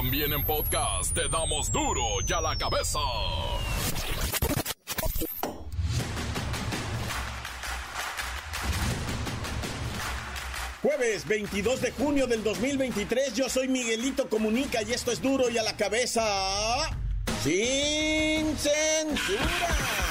También en podcast te damos duro y a la cabeza. Jueves 22 de junio del 2023, yo soy Miguelito Comunica y esto es duro y a la cabeza. Sin censura.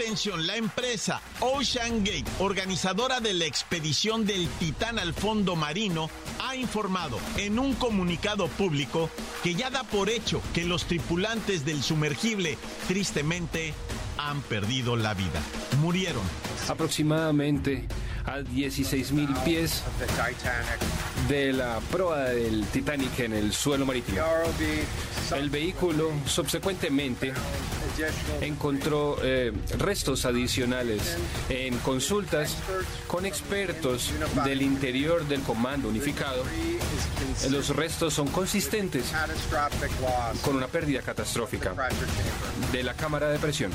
Atención, la empresa Ocean Gate, organizadora de la expedición del Titán al fondo marino, ha informado en un comunicado público que ya da por hecho que los tripulantes del sumergible tristemente han perdido la vida. Murieron. Aproximadamente a 16.000 pies de la proa del Titanic en el suelo marítimo. El vehículo subsecuentemente encontró eh, restos adicionales en consultas con expertos del interior del Comando Unificado. Los restos son consistentes con una pérdida catastrófica de la cámara de presión.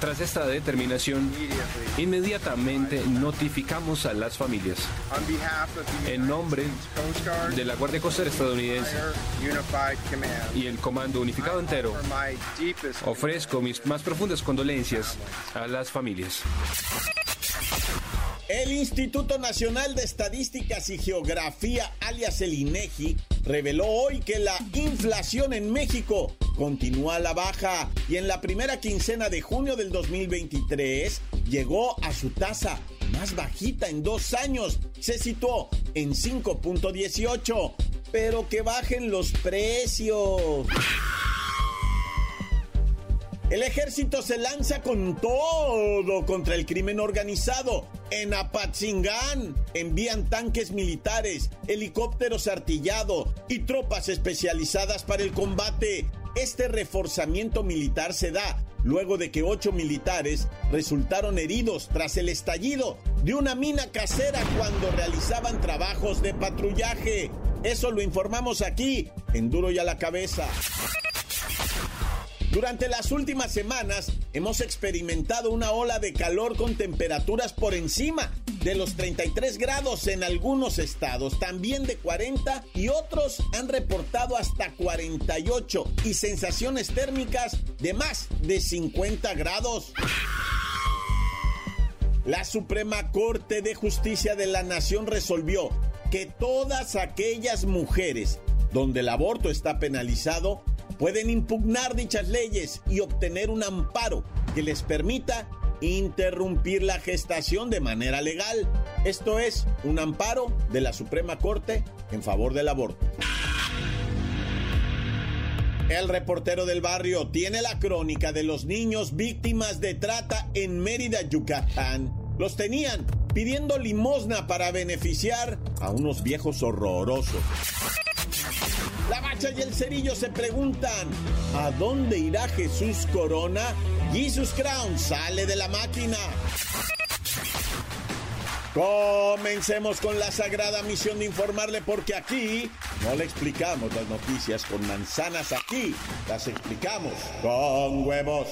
Tras esta determinación, inmediatamente notificamos a las familias. En nombre de la Guardia Costera estadounidense y el Comando Unificado entero, ofrezco mis más profundas condolencias a las familias. El Instituto Nacional de Estadísticas y Geografía, alias el INEGI, reveló hoy que la inflación en México continúa a la baja y en la primera quincena de junio del 2023 llegó a su tasa más bajita en dos años. Se situó en 5.18. Pero que bajen los precios. El ejército se lanza con todo contra el crimen organizado. En Apatzingán envían tanques militares, helicópteros artillados y tropas especializadas para el combate. Este reforzamiento militar se da luego de que ocho militares resultaron heridos tras el estallido de una mina casera cuando realizaban trabajos de patrullaje. Eso lo informamos aquí, en Duro y a la Cabeza. Durante las últimas semanas hemos experimentado una ola de calor con temperaturas por encima de los 33 grados en algunos estados, también de 40 y otros han reportado hasta 48 y sensaciones térmicas de más de 50 grados. La Suprema Corte de Justicia de la Nación resolvió que todas aquellas mujeres donde el aborto está penalizado pueden impugnar dichas leyes y obtener un amparo que les permita interrumpir la gestación de manera legal. Esto es un amparo de la Suprema Corte en favor del aborto. El reportero del barrio tiene la crónica de los niños víctimas de trata en Mérida, Yucatán. Los tenían pidiendo limosna para beneficiar a unos viejos horrorosos. La Bacha y el Cerillo se preguntan, ¿a dónde irá Jesús Corona? Jesus Crown sale de la máquina. Comencemos con la sagrada misión de informarle porque aquí no le explicamos las noticias con manzanas, aquí las explicamos con huevos.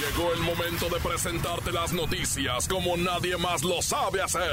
Llegó el momento de presentarte las noticias como nadie más lo sabe hacer.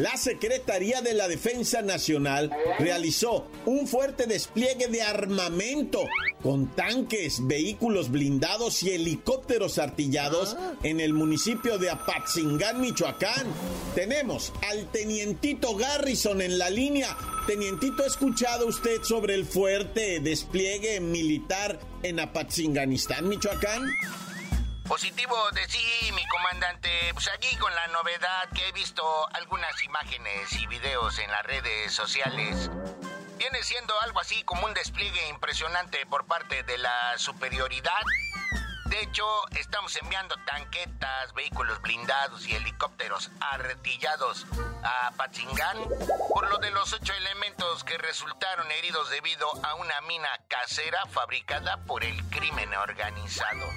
La Secretaría de la Defensa Nacional realizó un fuerte despliegue de armamento con tanques, vehículos blindados y helicópteros artillados en el municipio de Apatzingán, Michoacán. Tenemos al tenientito Garrison en la línea. Tenientito, ¿ha escuchado usted sobre el fuerte despliegue militar en Apatzinganistán, Michoacán? Positivo de sí, mi comandante. Pues aquí con la novedad que he visto algunas imágenes y videos en las redes sociales. Viene siendo algo así como un despliegue impresionante por parte de la superioridad. De hecho, estamos enviando tanquetas, vehículos blindados y helicópteros artillados a Patzingán por lo de los ocho elementos que resultaron heridos debido a una mina casera fabricada por el crimen organizado.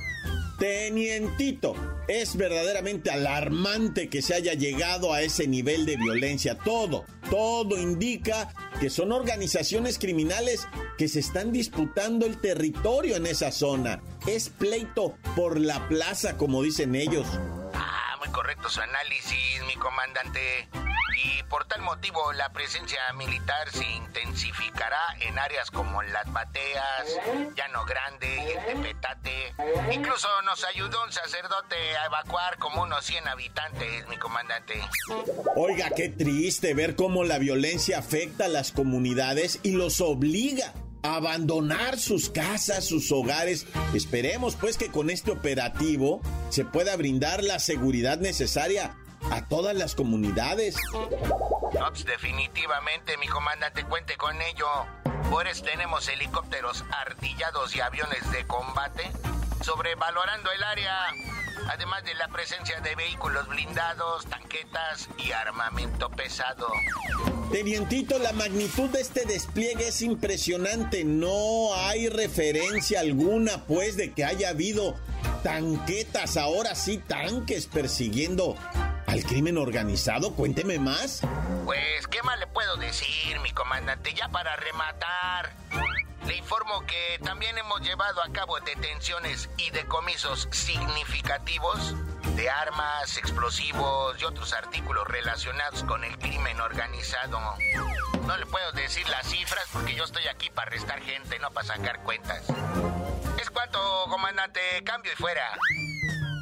Tenientito, es verdaderamente alarmante que se haya llegado a ese nivel de violencia. Todo, todo indica que son organizaciones criminales que se están disputando el territorio en esa zona. Es pleito por la plaza, como dicen ellos. Ah, muy correcto su análisis, mi comandante y por tal motivo la presencia militar se intensificará en áreas como las Bateas, Llano Grande y el Tepetate. Incluso nos ayudó un sacerdote a evacuar como unos 100 habitantes, mi comandante. Oiga, qué triste ver cómo la violencia afecta a las comunidades y los obliga a abandonar sus casas, sus hogares. Esperemos pues que con este operativo se pueda brindar la seguridad necesaria a todas las comunidades. Pues, definitivamente, mi comandante, cuente con ello. Por eso tenemos helicópteros artillados y aviones de combate sobrevalorando el área, además de la presencia de vehículos blindados, tanquetas y armamento pesado. Tenientito, la magnitud de este despliegue es impresionante. No hay referencia alguna, pues, de que haya habido tanquetas, ahora sí tanques persiguiendo al crimen organizado? Cuénteme más. Pues, ¿qué más le puedo decir, mi comandante? Ya para rematar. Le informo que también hemos llevado a cabo detenciones y decomisos significativos de armas, explosivos y otros artículos relacionados con el crimen organizado. No le puedo decir las cifras porque yo estoy aquí para arrestar gente, no para sacar cuentas. Es cuanto, comandante, cambio y fuera.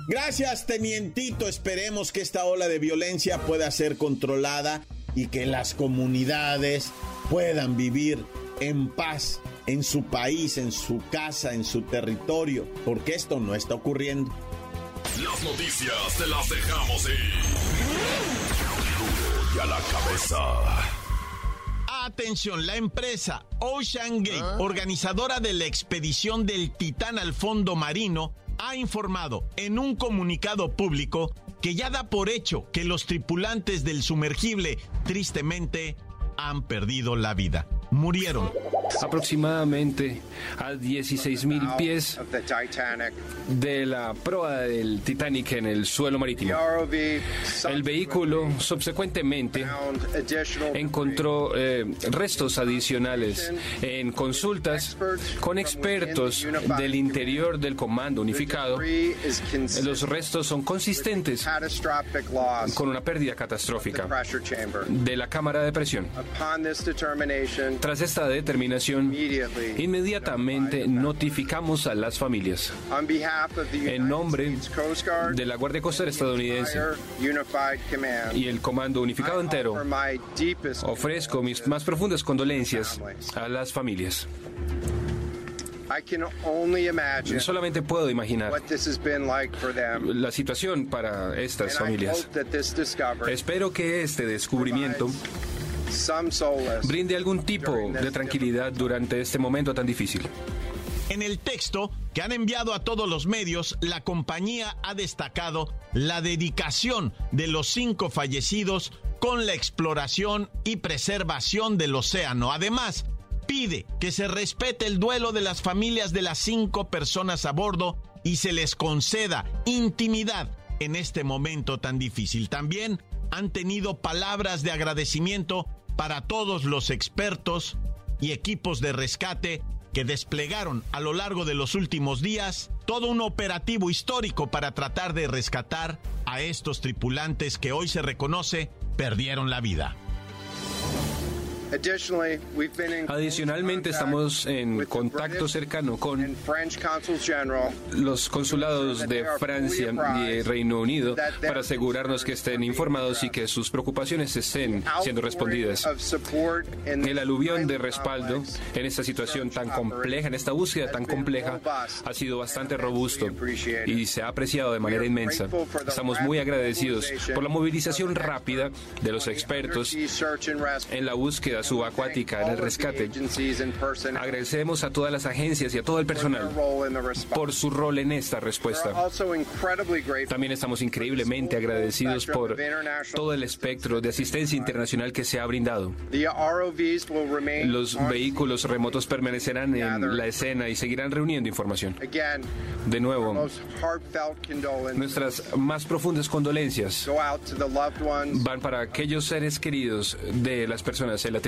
Gracias, tenientito. Esperemos que esta ola de violencia pueda ser controlada y que las comunidades puedan vivir en paz en su país, en su casa, en su territorio, porque esto no está ocurriendo. Las noticias te las dejamos ir. Y a la cabeza. Atención, la empresa Ocean Gate, ¿Ah? organizadora de la expedición del Titán al fondo marino, ha informado en un comunicado público que ya da por hecho que los tripulantes del sumergible tristemente han perdido la vida. Murieron aproximadamente a 16 mil pies de la proa del Titanic en el suelo marítimo. El vehículo subsecuentemente encontró eh, restos adicionales en consultas con expertos del interior del Comando Unificado. Los restos son consistentes con una pérdida catastrófica de la cámara de presión. Tras esta determinación, inmediatamente notificamos a las familias. En nombre de la Guardia Costera estadounidense y el Comando Unificado entero, ofrezco mis más profundas condolencias a las familias. Solamente puedo imaginar la situación para estas familias. Espero que este descubrimiento brinde algún tipo de tranquilidad durante este momento tan difícil. En el texto que han enviado a todos los medios, la compañía ha destacado la dedicación de los cinco fallecidos con la exploración y preservación del océano. Además, pide que se respete el duelo de las familias de las cinco personas a bordo y se les conceda intimidad en este momento tan difícil. También han tenido palabras de agradecimiento para todos los expertos y equipos de rescate que desplegaron a lo largo de los últimos días todo un operativo histórico para tratar de rescatar a estos tripulantes que hoy se reconoce perdieron la vida. Adicionalmente, estamos en contacto cercano con los consulados de Francia y Reino Unido para asegurarnos que estén informados y que sus preocupaciones estén siendo respondidas. El aluvión de respaldo en esta situación tan compleja, en esta búsqueda tan compleja, ha sido bastante robusto y se ha apreciado de manera inmensa. Estamos muy agradecidos por la movilización rápida de los expertos en la búsqueda subacuática en el rescate. Agradecemos a todas las agencias y a todo el personal por su rol en esta respuesta. También estamos increíblemente agradecidos por todo el espectro de asistencia internacional que se ha brindado. Los vehículos remotos permanecerán en la escena y seguirán reuniendo información. De nuevo, nuestras más profundas condolencias van para aquellos seres queridos de las personas en la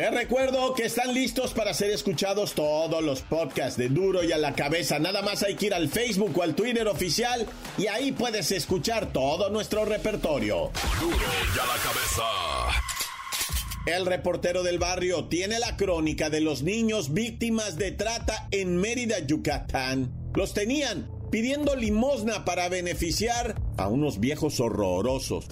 Les recuerdo que están listos para ser escuchados todos los podcasts de Duro y a la cabeza. Nada más hay que ir al Facebook o al Twitter oficial y ahí puedes escuchar todo nuestro repertorio. Duro y a la cabeza. El reportero del barrio tiene la crónica de los niños víctimas de trata en Mérida, Yucatán. Los tenían pidiendo limosna para beneficiar a unos viejos horrorosos.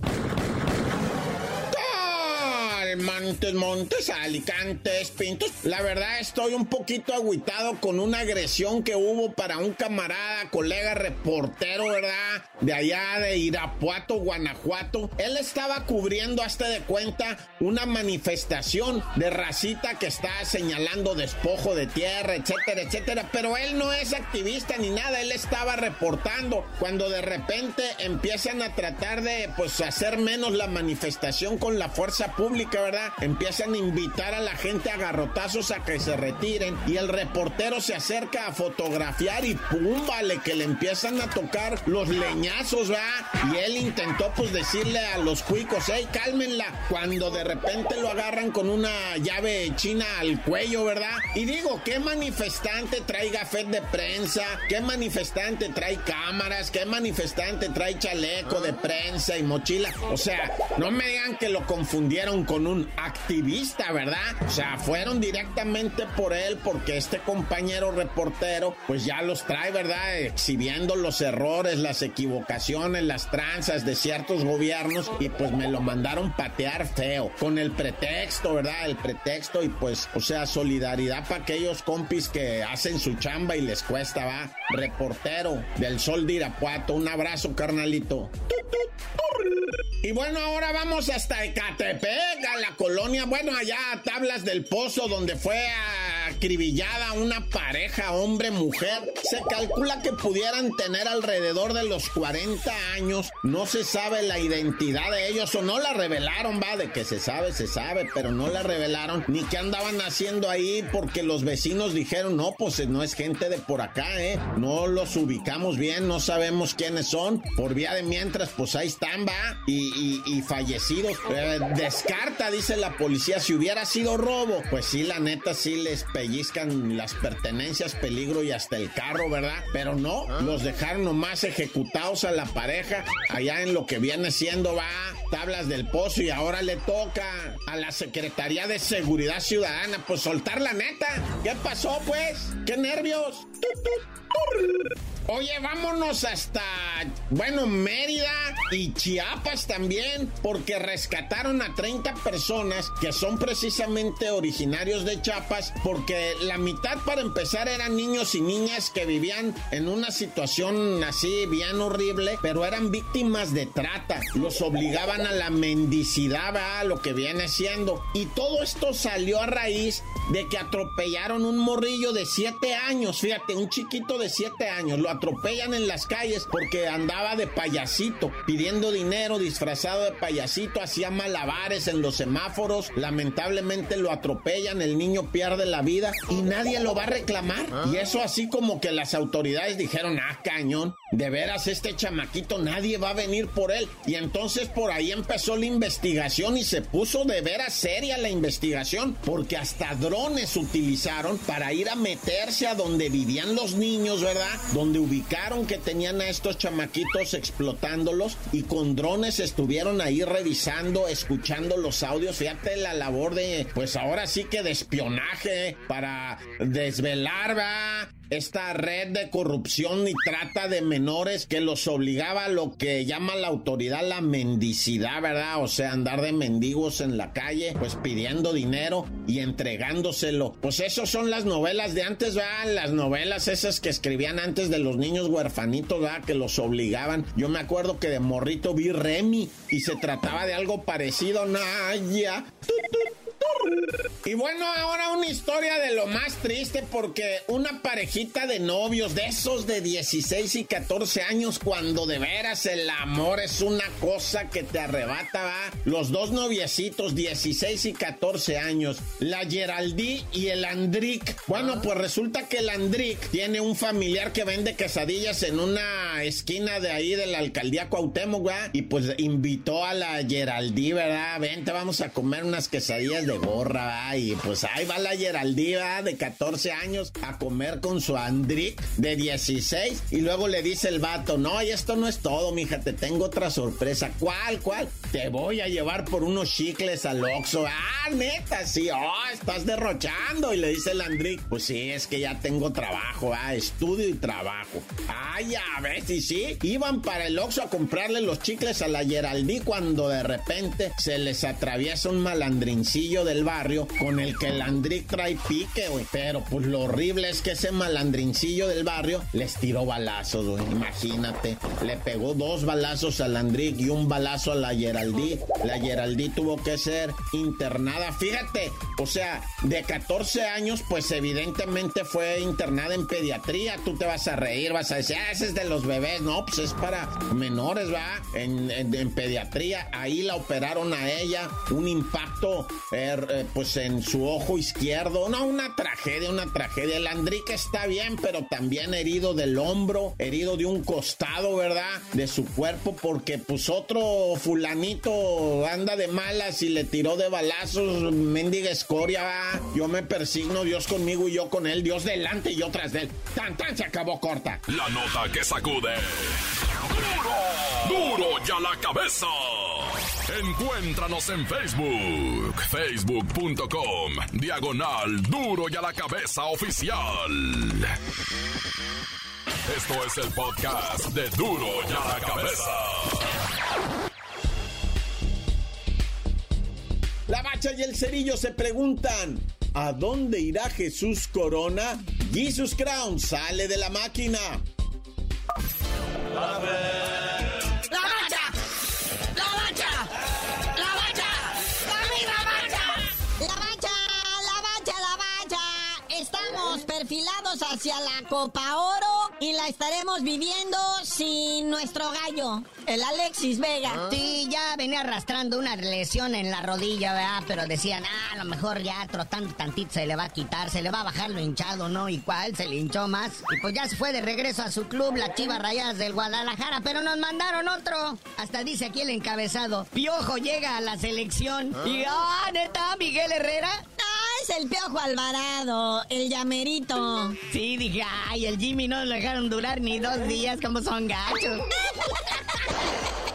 Montes, Montes, Alicantes, Pintos. La verdad estoy un poquito agüitado con una agresión que hubo para un camarada, colega reportero, ¿verdad? De allá de Irapuato, Guanajuato. Él estaba cubriendo hasta de cuenta una manifestación de racita que está señalando despojo de tierra, etcétera, etcétera. Pero él no es activista ni nada, él estaba reportando cuando de repente empiezan a tratar de pues hacer menos la manifestación con la fuerza pública, ¿verdad? Empiezan a invitar a la gente a garrotazos a que se retiren y el reportero se acerca a fotografiar y pum, vale, que le empiezan a tocar los leñazos, ¿verdad? Y él intentó pues decirle a los cuicos, hey, cálmenla, cuando de repente lo agarran con una llave china al cuello, ¿verdad? Y digo, ¿qué manifestante trae gafet de prensa? ¿Qué manifestante trae cámaras? ¿Qué manifestante trae chaleco de prensa y mochila? O sea, no me digan que lo confundieron con un activista, ¿verdad? O sea, fueron directamente por él porque este compañero reportero pues ya los trae, ¿verdad? Exhibiendo los errores, las equivocaciones, las tranzas de ciertos gobiernos y pues me lo mandaron patear feo con el pretexto, ¿verdad? El pretexto y pues, o sea, solidaridad para aquellos compis que hacen su chamba y les cuesta, ¿va? Reportero del Sol de Irapuato, un abrazo, carnalito. Y bueno, ahora vamos hasta Ecatepec, la colonia, bueno, allá a Tablas del Pozo, donde fue acribillada una pareja, hombre-mujer. Se calcula que pudieran tener alrededor de los 40 años. No se sabe la identidad de ellos o no la revelaron, va, de que se sabe, se sabe, pero no la revelaron. Ni qué andaban haciendo ahí porque los vecinos dijeron, no, pues no es gente de por acá, ¿eh? No los ubicamos bien, no sabemos quiénes son. Por vía de mientras, pues ahí están, va. Y, fallecidos. Eh, descarta, dice la policía, si hubiera sido robo. Pues sí, la neta, sí les pellizcan las pertenencias, peligro y hasta el carro, ¿verdad? Pero no, ah. los dejaron nomás ejecutados a la pareja allá en lo que viene siendo, va, tablas del pozo y ahora le toca a la Secretaría de Seguridad Ciudadana, pues soltar la neta. ¿Qué pasó, pues? ¿Qué nervios? Oye, vámonos hasta, bueno, Mérida y Chiapas también, porque rescataron a 30 personas que son precisamente originarios de Chiapas, porque la mitad para empezar eran niños y niñas que vivían en una situación así bien horrible, pero eran víctimas de trata. Los obligaban a la mendicidad, a lo que viene siendo. Y todo esto salió a raíz de que atropellaron un morrillo de 7 años, fíjate, un chiquito de 7 años, lo atropellan en las calles porque andaba de payasito, pidiendo dinero, disfrazado de payasito, hacía malabares en los semáforos, lamentablemente lo atropellan, el niño pierde la vida y nadie lo va a reclamar. Y eso así como que las autoridades dijeron, ah, cañón, de veras este chamaquito nadie va a venir por él. Y entonces por ahí empezó la investigación y se puso de veras seria la investigación, porque hasta drones utilizaron para ir a meterse a donde vivían los niños, ¿verdad? Donde ubicaron que tenían a estos chamaquitos explotándolos y con drones estuvieron ahí revisando, escuchando los audios. Fíjate la labor de, pues ahora sí que de espionaje para desvelar, ¿verdad? Esta red de corrupción y trata de menores que los obligaba a lo que llama la autoridad la mendicidad, ¿verdad? O sea, andar de mendigos en la calle, pues pidiendo dinero y entregándoselo. Pues esos son las novelas de antes, ¿verdad? Las novelas esas que escribían antes de los niños huerfanitos, ¿verdad? Que los obligaban. Yo me acuerdo que de morrito vi Remy y se trataba de algo parecido, Naya. Y bueno, ahora una historia de lo más triste porque una parejita de novios, de esos de 16 y 14 años, cuando de veras el amor es una cosa que te arrebata, va. Los dos noviecitos, 16 y 14 años, la Geraldí y el Andric. Bueno, pues resulta que el Andric tiene un familiar que vende quesadillas en una esquina de ahí de la alcaldía Cuauhtémoc, ¿verdad? Y pues invitó a la Geraldí, ¿verdad? Vente, vamos a comer unas quesadillas de Y pues ahí va la Geraldí, ¿verdad? De 14 años a comer con su Andric de 16. Y luego le dice el vato, no, y esto no es todo, mija, te tengo otra sorpresa. ¿Cuál, cuál? Te voy a llevar por unos chicles al Oxxo. Ah, neta, sí, oh, estás derrochando. Y le dice el Andric, pues sí, es que ya tengo trabajo, ah, estudio y trabajo. Ay, a ver, si sí, iban para el Oxxo a comprarle los chicles a la Geraldí cuando de repente se les atraviesa un malandrincillo del barrio con el que el Andric trae pique, güey. Pero pues lo horrible es que ese malandrincillo del barrio les tiró balazos, güey. Imagínate, le pegó dos balazos al Andric y un balazo a la Geraldí. La Geraldí tuvo que ser internada. Fíjate, o sea, de 14 años, pues evidentemente fue internada en pediatría. Tú te vas a reír, vas a decir, ah, ese es de los bebés. No, pues es para menores, ¿va? En, en- pediatría. Ahí la operaron a ella. Un impacto, er, eh, pues en su ojo izquierdo. No, una tragedia, una tragedia. El Andrique está bien, pero también herido del hombro, herido de un costado, ¿verdad? De su cuerpo, porque pues otro fulanito anda de malas y le tiró de balazos, mendiga escoria, ¿va? Yo me persigno, Dios conmigo y yo con él, Dios delante y yo tras de él. Tan, tan, se acabó corta. La nota que sacude. ¡Duro! ¡Duro ya la cabeza! Encuéntranos en Facebook, facebook.com, diagonal Duro y a la cabeza oficial. Esto es el podcast de Duro y a la cabeza. La bacha y el cerillo se preguntan, ¿a dónde irá Jesús Corona? Jesus Crown sale de la máquina. ¡La hacia la Copa Oro y la estaremos viviendo sin nuestro gallo, el Alexis Vega. Sí, ya venía arrastrando una lesión en la rodilla, ¿verdad? Pero decían, ah, a lo mejor ya trotando tantito se le va a quitar, se le va a bajar lo hinchado, ¿no? ¿Y cuál? Se le hinchó más. Y pues ya se fue de regreso a su club, la Chivas Rayadas del Guadalajara, pero nos mandaron otro. Hasta dice aquí el encabezado, Piojo llega a la selección. Y, ah, neta, Miguel Herrera. Es el Piojo Alvarado, el llamerito. Sí, dije, ay, el Jimmy no lo dejaron durar ni dos días, como son gachos.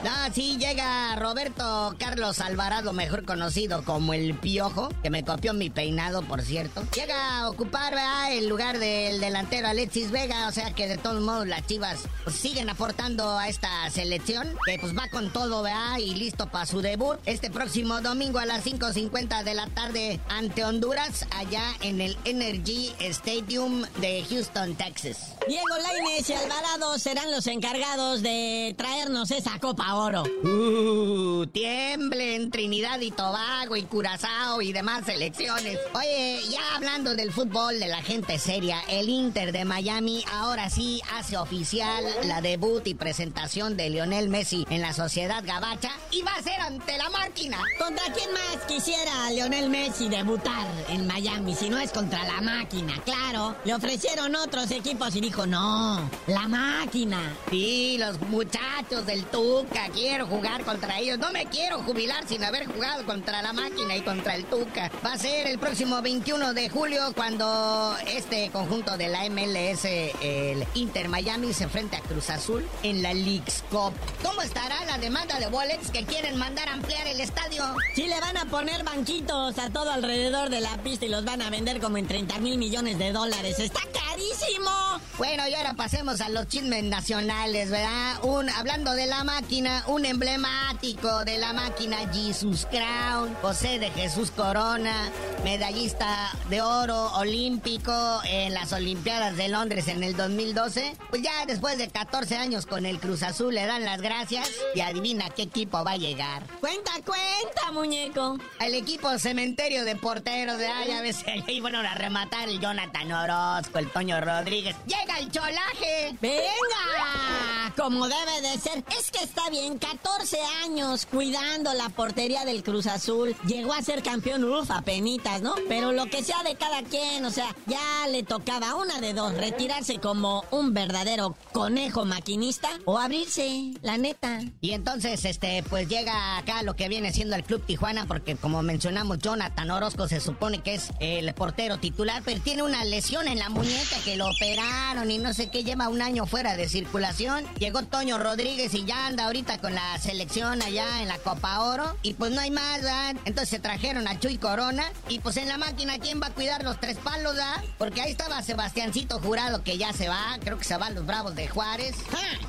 No, sí, llega Roberto Carlos Alvarado, mejor conocido como el Piojo, que me copió mi peinado, por cierto. Llega a ocupar ¿verdad? el lugar del delantero Alexis Vega, o sea que de todos modos las chivas pues, siguen aportando a esta selección, que pues va con todo, ¿verdad? Y listo para su debut este próximo domingo a las 5.50 de la tarde ante Honduras, allá en el Energy Stadium de Houston, Texas. Diego Lainez y Alvarado serán los encargados de traernos esa Copa Oro. Uh, tiemblen Trinidad y Tobago y Curazao y demás selecciones. Oye, ya hablando del fútbol de la gente seria, el Inter de Miami ahora sí hace oficial la debut y presentación de Lionel Messi en la Sociedad Gabacha y va a ser ante la máquina. ¿Contra quién más quisiera Lionel Messi debutar en Miami si no es contra la máquina? Claro, le ofrecieron otros equipos y dijo, no, la máquina. Sí, los muchachos del Tuca, quiero jugar contra ellos. No me quiero jubilar sin haber jugado contra la máquina y contra el Tuca. Va a ser el próximo 21 de julio cuando este conjunto de la MLS, el Inter Miami, se enfrenta a Cruz Azul en la League's Cup. ¿Cómo estará la demanda de Bolex que quieren mandar a ampliar el estadio? Si le van a poner banquitos a todo alrededor de la pista y los van a vender como en 30 mil millones de dólares. Está caro clarísimo. Bueno, y ahora pasemos a los chismes nacionales, ¿verdad? Un, hablando de la máquina, un emblemático de la máquina Jesus Crown, José de Jesús Corona, medallista de oro olímpico en las Olimpiadas de Londres en el 2012. Pues ya después de 14 años con el Cruz Azul le dan las gracias y adivina qué equipo va a llegar. Cuenta, cuenta, muñeco. El equipo cementerio de porteros de allá, a veces fueron a rematar el Jonathan Orozco, el Toño Rodríguez. ¡Llega el cholaje! ¡Venga! Como debe de ser. Es que está bien, 14 años cuidando la portería del Cruz Azul. Llegó a ser campeón, uf, a penitas, ¿no? Pero lo que sea de cada quien, o sea, ya le tocaba una de dos, retirarse como un verdadero conejo maquinista o abrirse, la neta. Y entonces, este, pues llega acá lo que viene siendo el Club Tijuana, porque como mencionamos, Jonathan Orozco se supone que es el portero titular, pero tiene una lesión en la muñeca que lo operaron y no sé qué, lleva un año fuera de circulación. Llegó Toño Rodríguez y ya anda ahorita con la selección allá en la Copa Oro. Y pues no hay más, ¿verdad? Entonces se trajeron a Chuy Corona. Y pues en la máquina, ¿quién va a cuidar los tres palos, ¿verdad? Porque ahí estaba Sebastiancito Jurado, que ya se va. Creo que se van los Bravos de Juárez.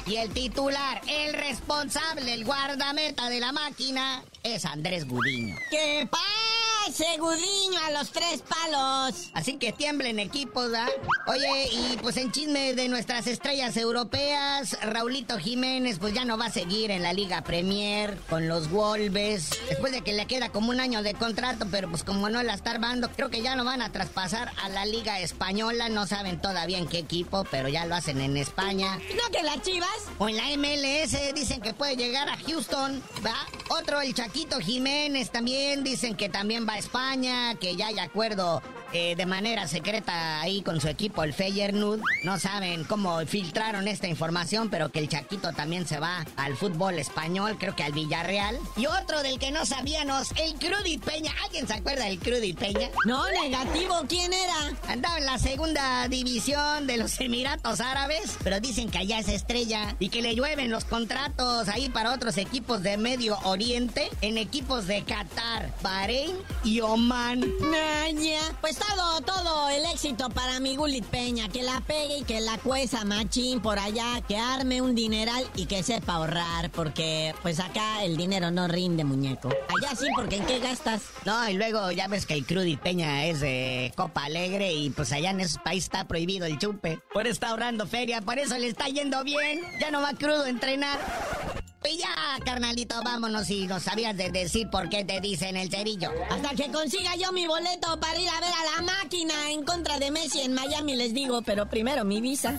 Y el titular, el responsable, el guardameta de la máquina, es Andrés Gudiño. ¿Qué pasa, Gudiño, a los tres palos? Así que tiemblen equipos, ¿verdad? Oye, y pues en chisme de nuestras estrellas europeas, Raulito Jiménez pues ya no va a seguir en la Liga Premier con los Wolves. Después de que le queda como un año de contrato, pero pues como no la está armando, creo que ya no van a traspasar a la Liga Española. No saben todavía en qué equipo, pero ya lo hacen en España. ¿No que las chivas? O en la MLS dicen que puede llegar a Houston, ¿va? Otro, el Chaquito Jiménez también dicen que también va España, que ya hay acuerdo eh, de manera secreta ahí con su equipo, el Feyenoord. No saben cómo filtraron esta información, pero que el Chaquito también se va al fútbol español, creo que al Villarreal. Y otro del que no sabíamos, el Crudi Peña. ¿Alguien se acuerda del Crudi Peña? No, negativo, ¿quién era? Andaba en la segunda división de los Emiratos Árabes, pero dicen que allá es estrella y que le llueven los contratos ahí para otros equipos de Medio Oriente, en equipos de Qatar, Bahrein y Oman. Naya. Pues todo, todo el éxito para mi Gulit Peña. Que la pegue y que la cueza machín por allá. Que arme un dineral y que sepa ahorrar. Porque pues acá el dinero no rinde, muñeco. Allá sí, porque ¿en qué gastas? No, y luego ya ves que el Crudi Peña es de Copa Alegre y pues allá en ese país está prohibido el chupe. Por eso está ahorrando feria, por eso le está yendo bien. Ya no va crudo a entrenar. Y ya, carnalito, vámonos y nos sabías de decir por qué te dicen el cerillo. Hasta que consiga yo mi boleto para ir a ver a la máquina en contra de Messi en Miami, les digo, pero primero mi visa.